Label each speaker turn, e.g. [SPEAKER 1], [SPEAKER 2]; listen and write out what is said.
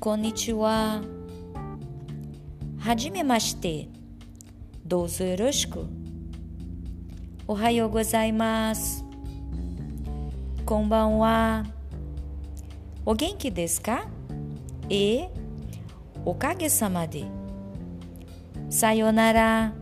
[SPEAKER 1] konnichiwa. Hajime mashite. Douzo yoroshiku. Ohayou gozaimasu. Konbanwa. O genki desu ka? E o kage-sama de. Sayonara.